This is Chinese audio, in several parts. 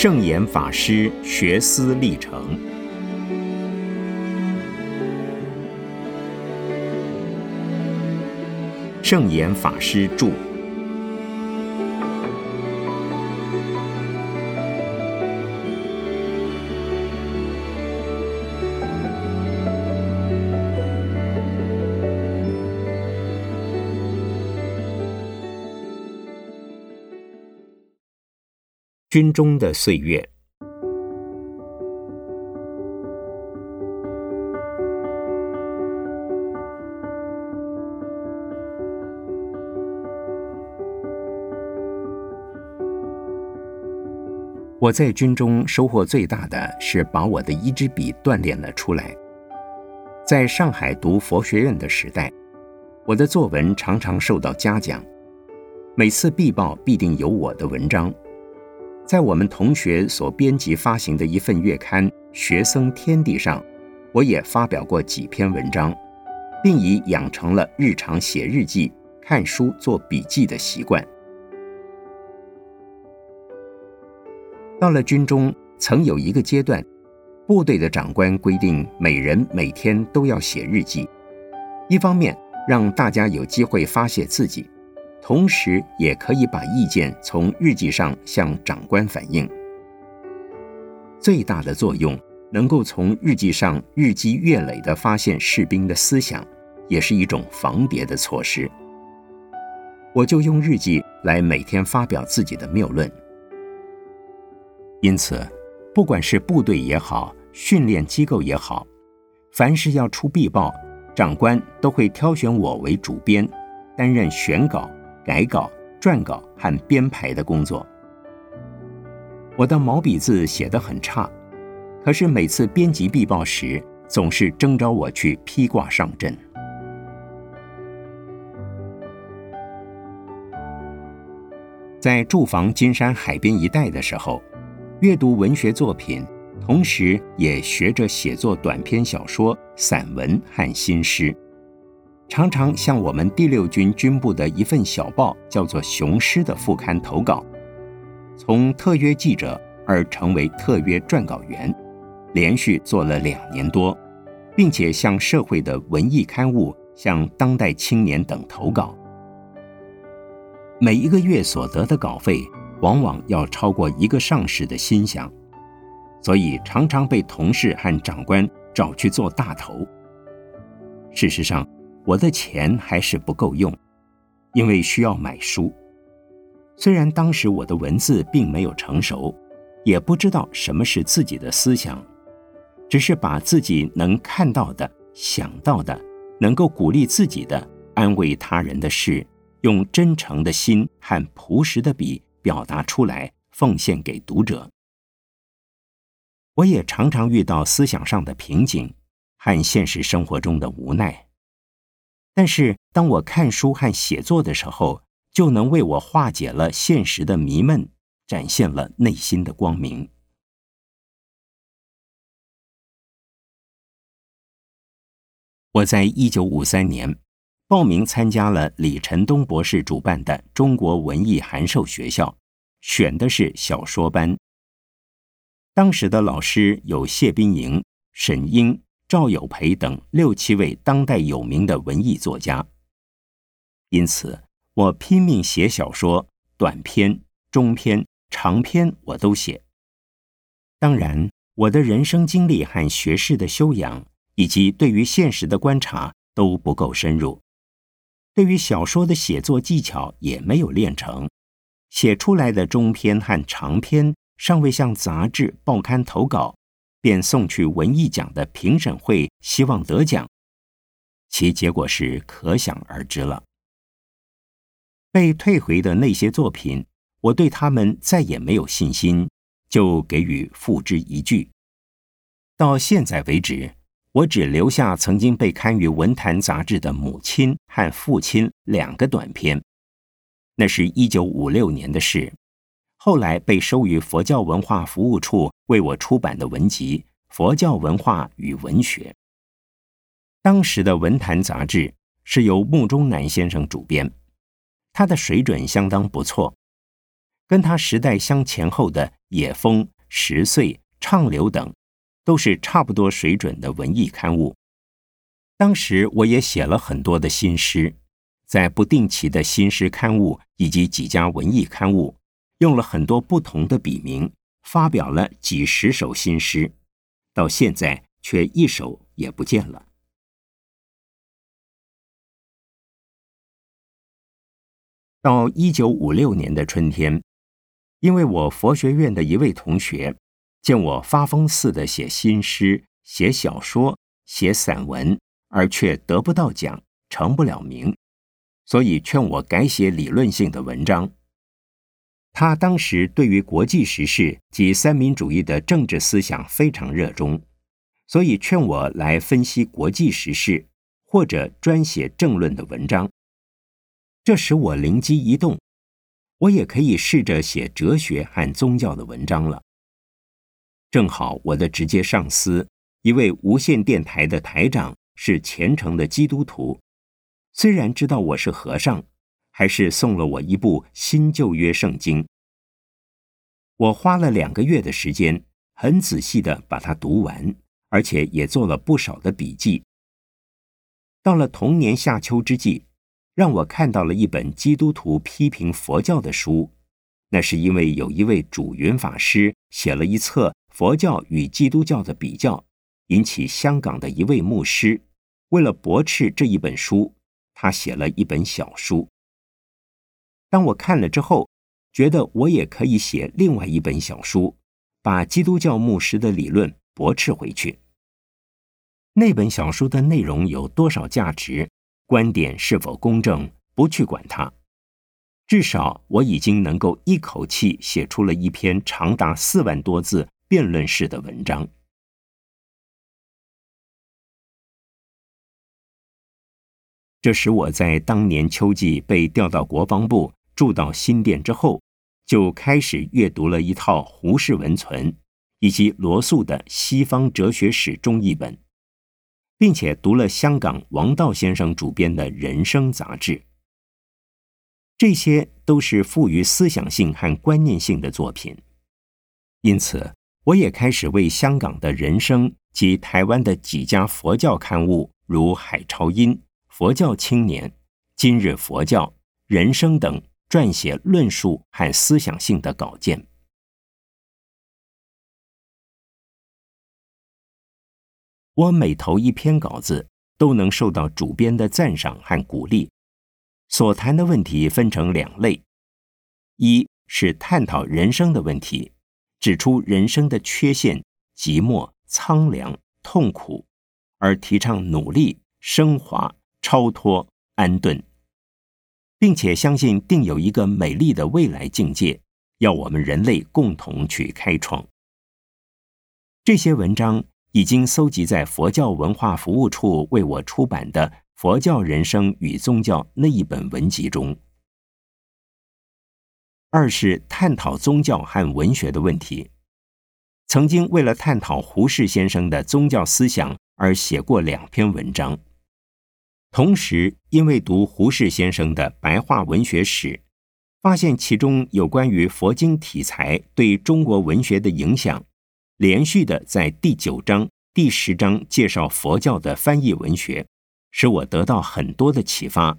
圣严法师学思历程。圣严法师著。军中的岁月。我在军中收获最大的是把我的一支笔锻炼了出来。在上海读佛学院的时代，我的作文常常受到嘉奖，每次必报必定有我的文章。在我们同学所编辑发行的一份月刊《学生天地》上，我也发表过几篇文章，并已养成了日常写日记、看书、做笔记的习惯。到了军中，曾有一个阶段，部队的长官规定每人每天都要写日记，一方面让大家有机会发泄自己。同时，也可以把意见从日记上向长官反映。最大的作用，能够从日记上日积月累地发现士兵的思想，也是一种防谍的措施。我就用日记来每天发表自己的谬论。因此，不管是部队也好，训练机构也好，凡是要出必报，长官都会挑选我为主编，担任选稿。改稿、撰稿和编排的工作，我的毛笔字写得很差，可是每次编辑必报时，总是征召我去披挂上阵。在驻防金山海边一带的时候，阅读文学作品，同时也学着写作短篇小说、散文和新诗。常常向我们第六军军部的一份小报，叫做《雄狮》的副刊投稿，从特约记者而成为特约撰稿员，连续做了两年多，并且向社会的文艺刊物、向当代青年等投稿。每一个月所得的稿费，往往要超过一个上士的薪饷，所以常常被同事和长官找去做大头。事实上，我的钱还是不够用，因为需要买书。虽然当时我的文字并没有成熟，也不知道什么是自己的思想，只是把自己能看到的、想到的、能够鼓励自己的、安慰他人的事，用真诚的心和朴实的笔表达出来，奉献给读者。我也常常遇到思想上的瓶颈和现实生活中的无奈。但是，当我看书和写作的时候，就能为我化解了现实的迷闷，展现了内心的光明。我在一九五三年报名参加了李晨东博士主办的中国文艺函授学校，选的是小说班。当时的老师有谢彬莹、沈英。赵有培等六七位当代有名的文艺作家，因此我拼命写小说，短篇、中篇、长篇我都写。当然，我的人生经历和学识的修养，以及对于现实的观察都不够深入，对于小说的写作技巧也没有练成，写出来的中篇和长篇尚未向杂志、报刊投稿。便送去文艺奖的评审会，希望得奖，其结果是可想而知了。被退回的那些作品，我对他们再也没有信心，就给予付之一炬。到现在为止，我只留下曾经被刊于《文坛》杂志的《母亲》和《父亲》两个短篇，那是一九五六年的事。后来被收于佛教文化服务处为我出版的文集《佛教文化与文学》。当时的文坛杂志是由穆中南先生主编，他的水准相当不错。跟他时代相前后的野风》《十岁》《畅流》等，都是差不多水准的文艺刊物。当时我也写了很多的新诗，在不定期的新诗刊物以及几家文艺刊物，用了很多不同的笔名，发表了几十首新诗，到现在却一首也不见了。到一九五六年的春天，因为我佛学院的一位同学见我发疯似的写新诗、写小说、写散文，而却得不到奖、成不了名，所以劝我改写理论性的文章。他当时对于国际时事及三民主义的政治思想非常热衷，所以劝我来分析国际时事，或者专写政论的文章。这使我灵机一动，我也可以试着写哲学和宗教的文章了。正好我的直接上司，一位无线电台的台长，是虔诚的基督徒，虽然知道我是和尚，还是送了我一部新旧约圣经。我花了两个月的时间，很仔细的把它读完，而且也做了不少的笔记。到了同年夏秋之际。让我看到了一本基督徒批评佛教的书，那是因为有一位主云法师写了一册佛教与基督教的比较，引起香港的一位牧师为了驳斥这一本书，他写了一本小书。当我看了之后，觉得我也可以写另外一本小书，把基督教牧师的理论驳斥回去。那本小书的内容有多少价值？观点是否公正，不去管它。至少我已经能够一口气写出了一篇长达四万多字辩论式的文章。这使我在当年秋季被调到国防部住到新店之后，就开始阅读了一套胡适文存以及罗素的《西方哲学史》中译本。并且读了香港王道先生主编的《人生》杂志，这些都是富于思想性和观念性的作品。因此，我也开始为香港的人生及台湾的几家佛教刊物，如《海潮音》《佛教青年》《今日佛教》《人生》等，撰写论述和思想性的稿件。我每投一篇稿子，都能受到主编的赞赏和鼓励。所谈的问题分成两类：一是探讨人生的问题，指出人生的缺陷、寂寞、苍凉、痛苦，而提倡努力、升华、超脱、安顿，并且相信定有一个美丽的未来境界，要我们人类共同去开创。这些文章。已经搜集在佛教文化服务处为我出版的《佛教人生与宗教》那一本文集中。二是探讨宗教和文学的问题，曾经为了探讨胡适先生的宗教思想而写过两篇文章。同时，因为读胡适先生的白话文学史，发现其中有关于佛经题材对中国文学的影响。连续的在第九章、第十章介绍佛教的翻译文学，使我得到很多的启发，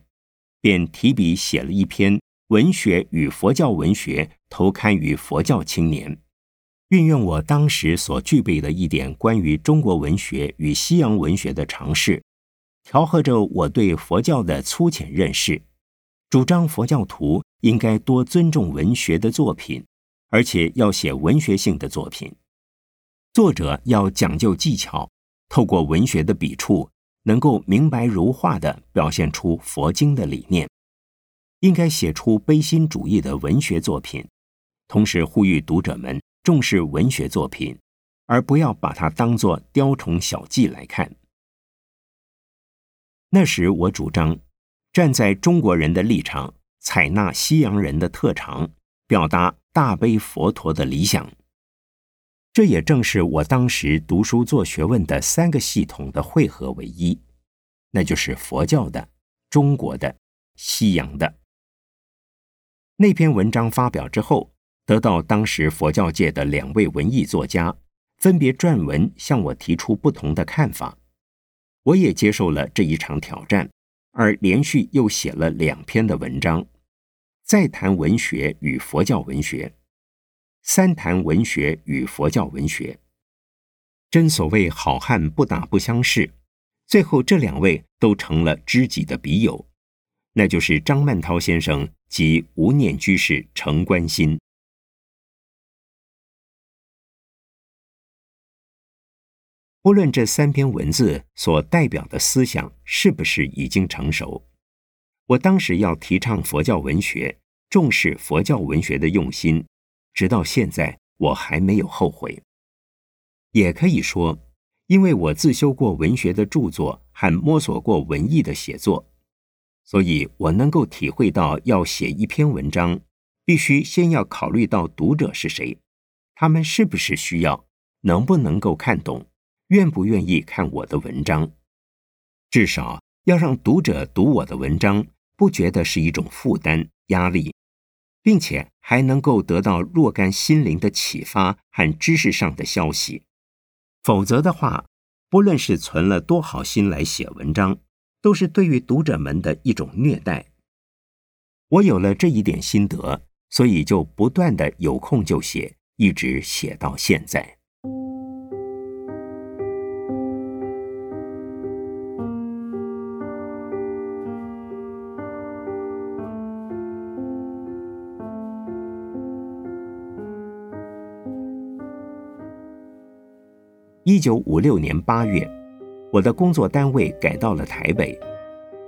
便提笔写了一篇《文学与佛教文学》，投刊于《佛教青年》，运用我当时所具备的一点关于中国文学与西洋文学的常识，调和着我对佛教的粗浅认识，主张佛教徒应该多尊重文学的作品，而且要写文学性的作品。作者要讲究技巧，透过文学的笔触，能够明白如画的表现出佛经的理念。应该写出悲心主义的文学作品，同时呼吁读者们重视文学作品，而不要把它当作雕虫小技来看。那时我主张站在中国人的立场，采纳西洋人的特长，表达大悲佛陀的理想。这也正是我当时读书做学问的三个系统的汇合为一，那就是佛教的、中国的、西洋的。那篇文章发表之后，得到当时佛教界的两位文艺作家分别撰文向我提出不同的看法，我也接受了这一场挑战，而连续又写了两篇的文章，再谈文学与佛教文学，三谈文学与佛教文学。真所谓好汉不打不相识，最后这两位都成了知己的笔友，那就是张曼涛先生及无念居士程关心。不论这三篇文字所代表的思想是不是已经成熟，我当时要提倡佛教文学、重视佛教文学的用心，直到现在我还没有后悔。也可以说，因为我自修过文学的著作和摸索过文艺的写作，所以我能够体会到，要写一篇文章，必须先要考虑到读者是谁，他们是不是需要，能不能够看懂。愿不愿意看我的文章？至少要让读者读我的文章，不觉得是一种负担、压力，并且还能够得到若干心灵的启发和知识上的消息。否则的话，不论是存了多好心来写文章，都是对于读者们的一种虐待。我有了这一点心得，所以就不断的有空就写，一直写到现在。一九五六年八月，我的工作单位改到了台北，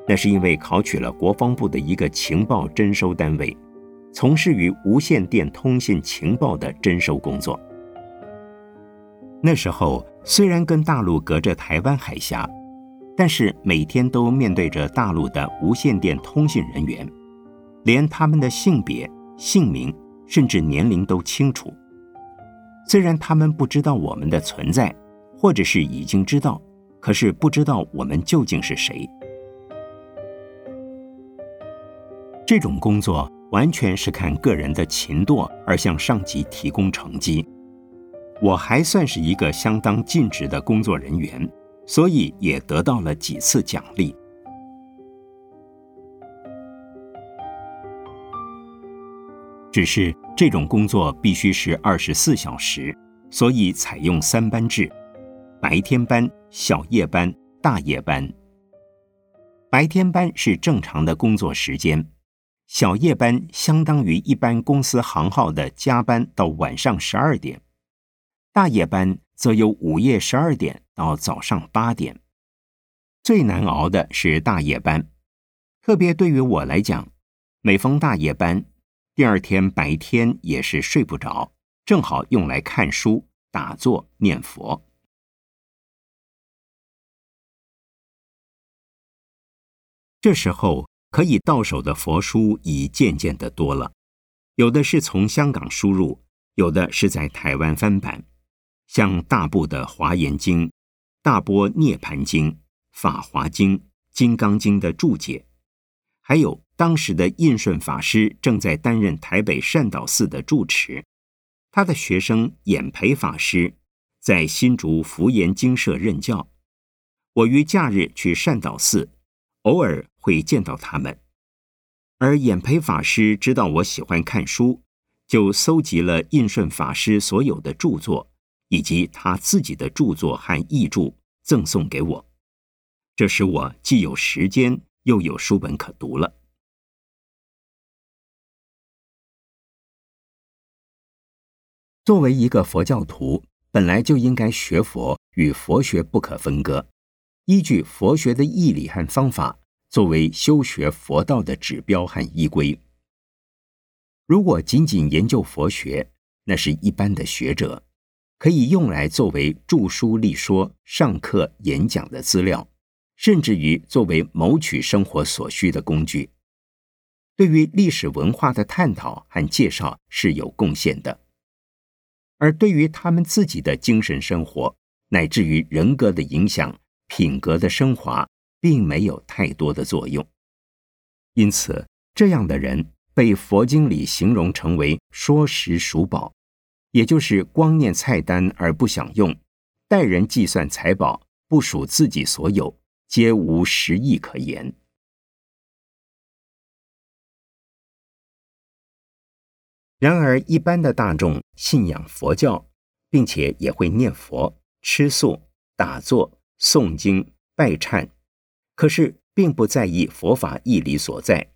那是因为考取了国防部的一个情报征收单位，从事于无线电通信情报的征收工作。那时候虽然跟大陆隔着台湾海峡，但是每天都面对着大陆的无线电通信人员，连他们的性别、姓名甚至年龄都清楚。虽然他们不知道我们的存在。或者是已经知道，可是不知道我们究竟是谁。这种工作完全是看个人的勤惰而向上级提供成绩。我还算是一个相当尽职的工作人员，所以也得到了几次奖励。只是这种工作必须是二十四小时，所以采用三班制。白天班、小夜班、大夜班。白天班是正常的工作时间，小夜班相当于一般公司行号的加班到晚上十二点，大夜班则由午夜十二点到早上八点。最难熬的是大夜班，特别对于我来讲，每逢大夜班，第二天白天也是睡不着，正好用来看书、打坐、念佛。这时候可以到手的佛书已渐渐的多了，有的是从香港输入，有的是在台湾翻版，像大部的《华严经》、大波涅盘经、法华经、金刚经的注解，还有当时的印顺法师正在担任台北善导寺的住持，他的学生演培法师在新竹福严经社任教，我于假日去善导寺。偶尔会见到他们，而演培法师知道我喜欢看书，就搜集了印顺法师所有的著作，以及他自己的著作和译著，赠送给我。这使我既有时间，又有书本可读了。作为一个佛教徒，本来就应该学佛，与佛学不可分割。依据佛学的义理和方法，作为修学佛道的指标和依归。如果仅仅研究佛学，那是一般的学者，可以用来作为著书立说、上课演讲的资料，甚至于作为谋取生活所需的工具。对于历史文化的探讨和介绍是有贡献的，而对于他们自己的精神生活乃至于人格的影响。品格的升华并没有太多的作用，因此这样的人被佛经里形容成为说食数宝，也就是光念菜单而不享用，待人计算财宝不属自己所有，皆无实意可言。然而，一般的大众信仰佛教，并且也会念佛、吃素、打坐、诵经、拜忏，可是并不在意佛法义理所在，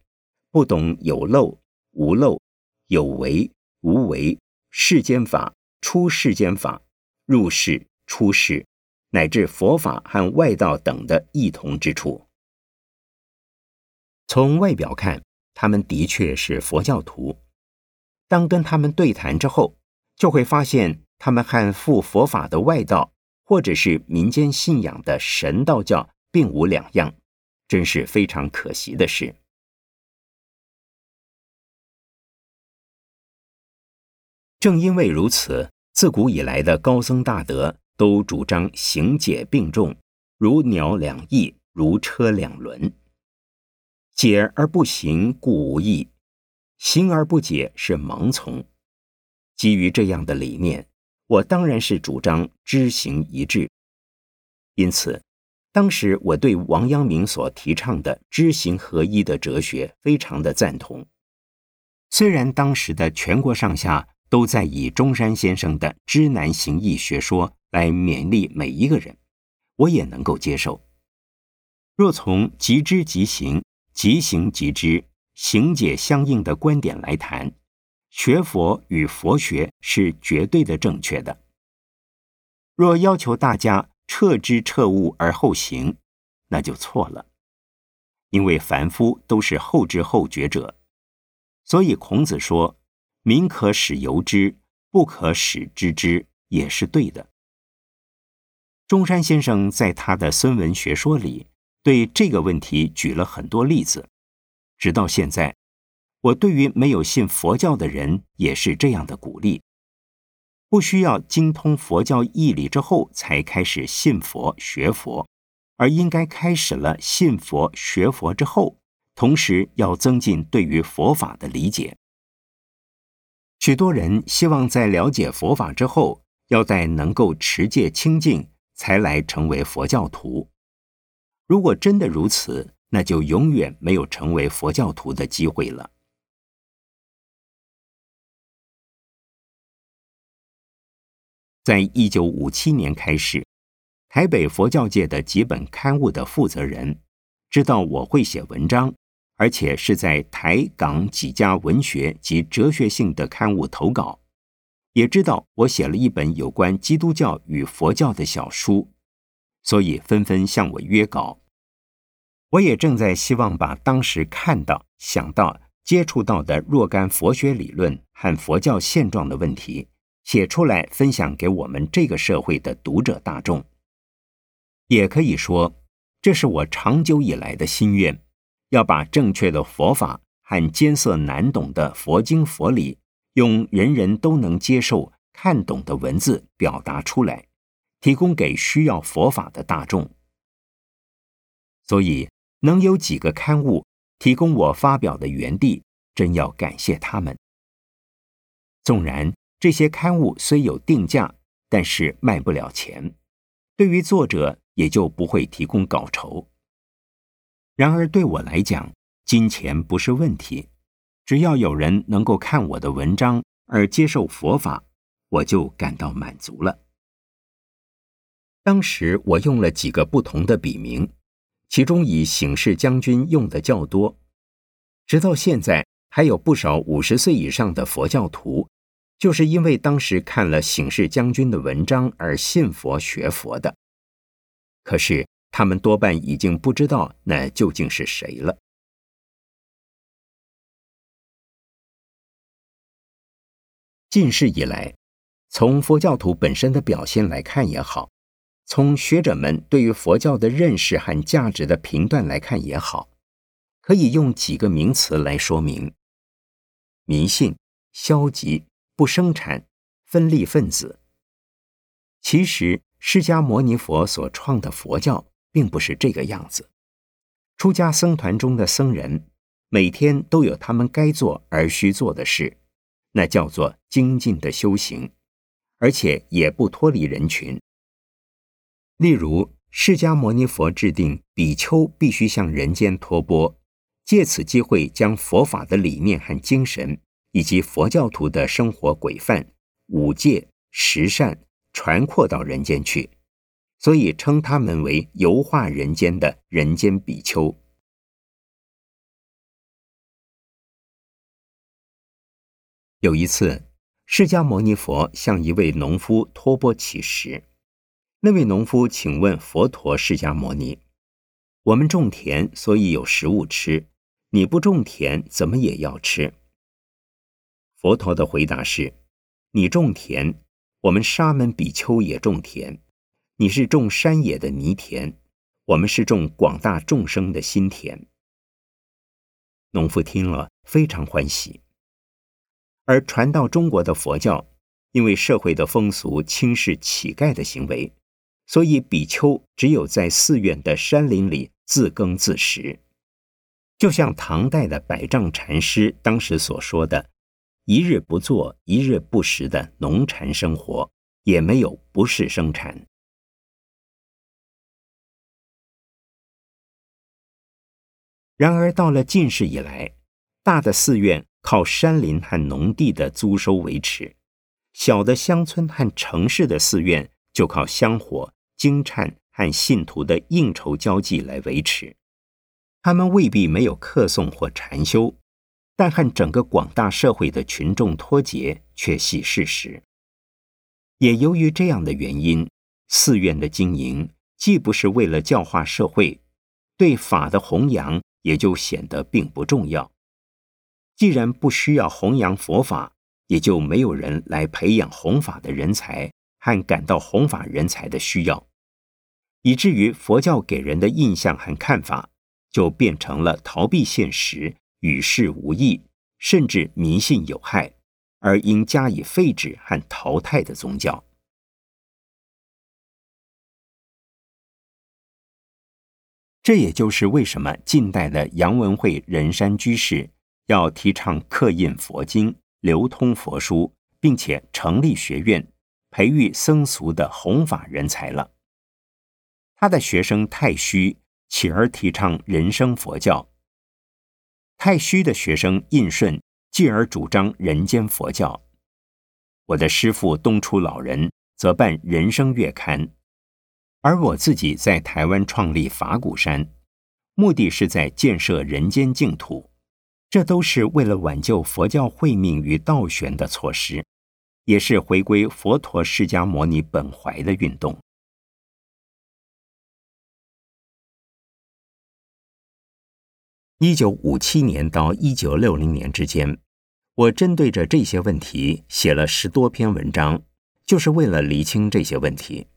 不懂有漏、无漏、有为、无为、世间法、出世间法、入世、出世，乃至佛法和外道等的异同之处。从外表看，他们的确是佛教徒。当跟他们对谈之后，就会发现他们和附佛法的外道，或者是民间信仰的神道教并无两样，真是非常可惜的事。正因为如此，自古以来的高僧大德都主张行解并重，如鸟两翼，如车两轮。解而不行，故无益。行而不解是盲从。基于这样的理念，我当然是主张知行一致。因此，当时我对王阳明所提倡的知行合一的哲学非常的赞同。虽然当时的全国上下都在以中山先生的知难行易学说来勉励每一个人，我也能够接受。若从即知即行，即行即知。行解相应的观点来谈，学佛与佛学是绝对的正确的。若要求大家彻知彻悟而后行，那就错了。因为凡夫都是后知后觉者，所以孔子说：“民可使由之，不可使知之”，也是对的。中山先生在他的孙文学说里，对这个问题举了很多例子。直到现在，我对于没有信佛教的人也是这样的鼓励：不需要精通佛教义理之后才开始信佛学佛，而应该开始了信佛学佛之后，同时要增进对于佛法的理解。许多人希望在了解佛法之后，要在能够持戒清净才来成为佛教徒。如果真的如此，那就永远没有成为佛教徒的机会了。在一九五七年开始，台北佛教界的几本刊物的负责人知道我会写文章，而且是在台港几家文学及哲学性的刊物投稿，也知道我写了一本有关基督教与佛教的小书，所以纷纷向我约稿。我也正在希望把当时看到、想到、接触到的若干佛学理论和佛教现状的问题写出来，分享给我们这个社会的读者大众。也可以说，这是我长久以来的心愿，要把正确的佛法和艰涩难懂的佛经佛理，用人人都能接受、看懂的文字表达出来，提供给需要佛法的大众。所以。能有几个刊物提供我发表的原地，真要感谢他们。纵然这些刊物虽有定价，但是卖不了钱，对于作者也就不会提供稿酬。然而对我来讲，金钱不是问题，只要有人能够看我的文章而接受佛法，我就感到满足了。当时我用了几个不同的笔名。其中以醒世将军用的较多，直到现在还有不少五十岁以上的佛教徒，就是因为当时看了醒世将军的文章而信佛学佛的。可是他们多半已经不知道那究竟是谁了。近世以来，从佛教徒本身的表现来看也好。从学者们对于佛教的认识和价值的评断来看也好，可以用几个名词来说明：迷信、消极、不生产、分立分子。其实，释迦牟尼佛所创的佛教并不是这个样子。出家僧团中的僧人，每天都有他们该做而需做的事，那叫做精进的修行，而且也不脱离人群。例如，释迦牟尼佛制定比丘必须向人间托钵，借此机会将佛法的理念和精神，以及佛教徒的生活规范、五戒、十善传扩到人间去，所以称他们为游化人间的人间比丘。有一次，释迦牟尼佛向一位农夫托钵乞食。那位农夫请问佛陀释迦牟尼：“我们种田，所以有食物吃。你不种田，怎么也要吃？”佛陀的回答是：“你种田，我们沙门比丘也种田。你是种山野的泥田，我们是种广大众生的心田。”农夫听了非常欢喜。而传到中国的佛教，因为社会的风俗轻视乞丐的行为。所以，比丘只有在寺院的山林里自耕自食，就像唐代的百丈禅师当时所说的：“一日不做，一日不食”的农禅生活，也没有不是生产。然而，到了近世以来，大的寺院靠山林和农地的租收维持，小的乡村和城市的寺院就靠香火。经忏和信徒的应酬交际来维持，他们未必没有客诵或禅修，但和整个广大社会的群众脱节却系事实。也由于这样的原因，寺院的经营既不是为了教化社会，对法的弘扬也就显得并不重要。既然不需要弘扬佛法，也就没有人来培养弘法的人才。和感到弘法人才的需要，以至于佛教给人的印象和看法，就变成了逃避现实、与世无益，甚至迷信有害，而应加以废止和淘汰的宗教。这也就是为什么近代的杨文慧仁山居士要提倡刻印佛经、流通佛书，并且成立学院。培育僧俗的弘法人才了。他的学生太虚起而提倡人生佛教，太虚的学生印顺继而主张人间佛教。我的师父东初老人则办人生月刊，而我自己在台湾创立法鼓山，目的是在建设人间净土，这都是为了挽救佛教慧命与道玄的措施。也是回归佛陀释迦牟尼本怀的运动。一九五七年到一九六零年之间，我针对着这些问题写了十多篇文章，就是为了厘清这些问题。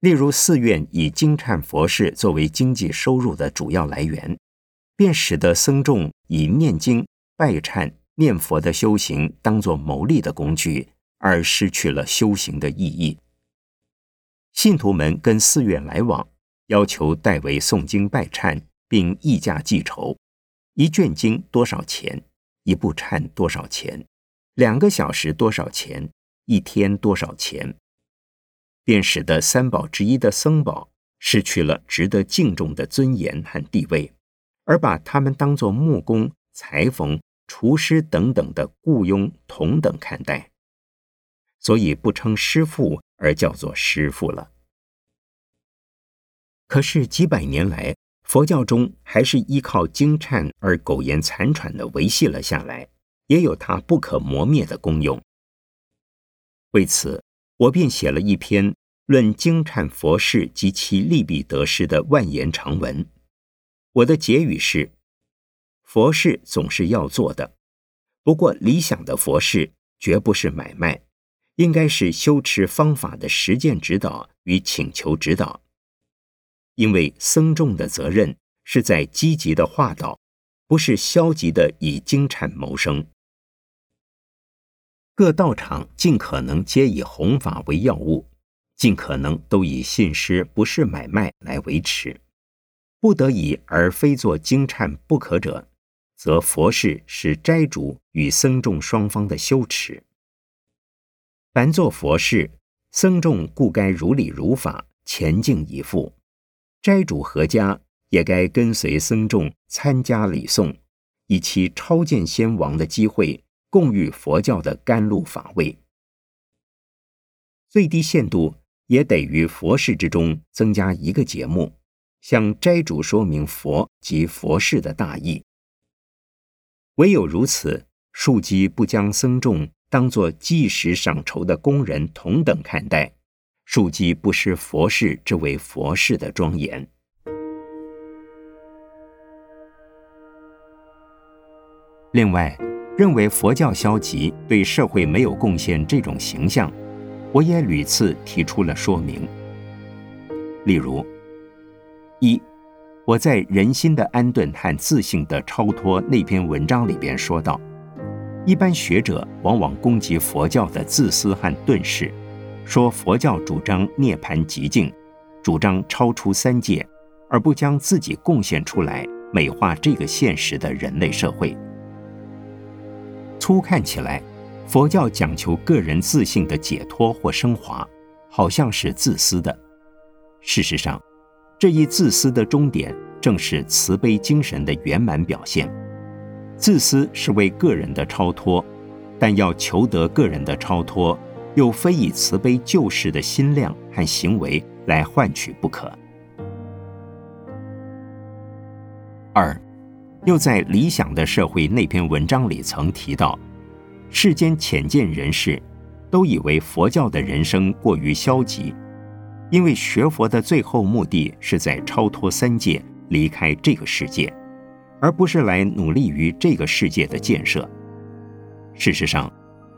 例如，寺院以经忏佛事作为经济收入的主要来源，便使得僧众以念经、拜忏、念佛的修行当作牟利的工具。而失去了修行的意义。信徒们跟寺院来往，要求代为诵经拜忏，并议价计酬：一卷经多少钱？一部忏多少钱？两个小时多少钱？一天多少钱？便使得三宝之一的僧宝失去了值得敬重的尊严和地位，而把他们当作木工、裁缝、厨师等等的雇佣同等看待。所以不称师傅，而叫做师傅了。可是几百年来，佛教中还是依靠经忏而苟延残喘的维系了下来，也有它不可磨灭的功用。为此，我便写了一篇论经忏佛事及其利弊得失的万言长文。我的结语是：佛事总是要做的，不过理想的佛事绝不是买卖。应该是修持方法的实践指导与请求指导，因为僧众的责任是在积极的化导，不是消极的以经产谋生。各道场尽可能皆以弘法为要务，尽可能都以信施不是买卖来维持。不得已而非做经忏不可者，则佛事是斋主与僧众双方的羞耻。凡做佛事，僧众故该如理如法，前敬以赴；斋主合家也该跟随僧众参加礼诵，以其超见先王的机会，共遇佛教的甘露法味。最低限度也得于佛事之中增加一个节目，向斋主说明佛及佛事的大义。唯有如此，庶几不将僧众当作计时赏酬的工人同等看待，庶几不失佛事之为佛事的庄严。另外，认为佛教消极，对社会没有贡献这种形象。我也屡次提出了说明。例如，一，我在《人心的安顿和自信的超脱》那篇文章里边说到，一般学者往往攻击佛教的自私和遁世，说佛教主张涅槃极境，主张超出三界，而不将自己贡献出来，美化这个现实的人类社会。粗看起来。佛教讲求个人自信的解脱或升华，好像是自私的。事实上，这一自私的终点正是慈悲精神的圆满表现。自私是为个人的超脱，但要求得个人的超脱，又非以慈悲救世的心量和行为来换取不可。二，又在《理想的社会》那篇文章里曾提到。世间浅见人士都以为佛教的人生过于消极，因为学佛的最后目的是在超脱三界，离开这个世界，而不是来努力于这个世界的建设。事实上，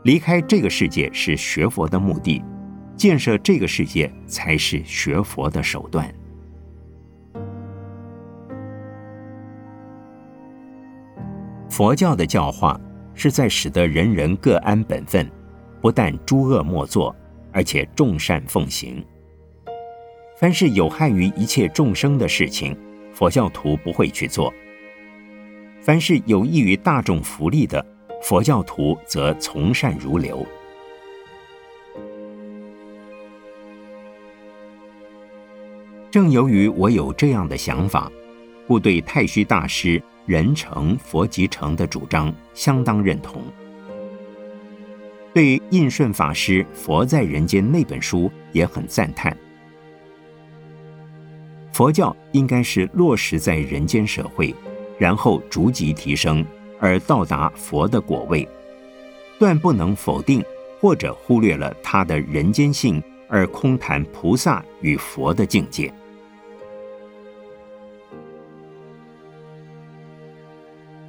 离开这个世界是学佛的目的，建设这个世界才是学佛的手段。佛教的教化。是在使得人人各安本分，不但诸恶莫作，而且众善奉行。凡是有害于一切众生的事情，佛教徒不会去做；凡是有益于大众福利的，佛教徒则从善如流。正由于我有这样的想法，故对太虚大师。人成佛即成的主张相当认同。对印顺法师《佛在人间》那本书也很赞叹。佛教应该是落实在人间社会，然后逐级提升，而到达佛的果位，断不能否定或者忽略了它的人间性，而空谈菩萨与佛的境界。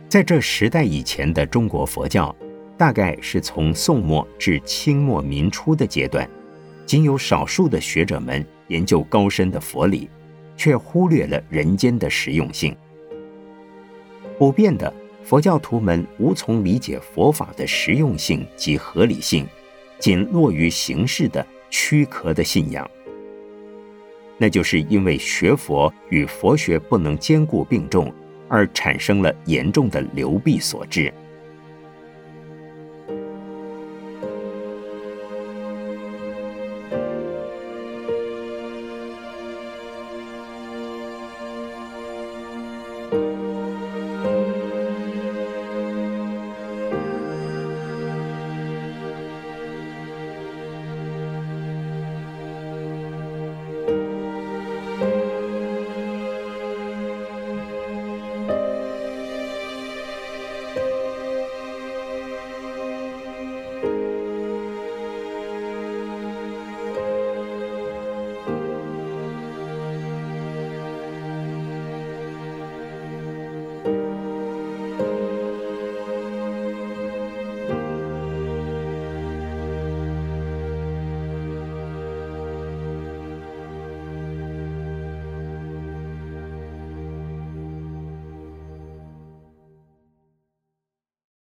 在这时代以前的中国佛教，大概是从宋末至清末民初的阶段，仅有少数的学者们研究高深的佛理，却忽略了人间的实用性。普遍的佛教徒们无从理解佛法的实用性及合理性，仅落于形式的躯壳的信仰。那就是因为学佛与佛学不能兼顾并重。而产生了严重的流弊所致。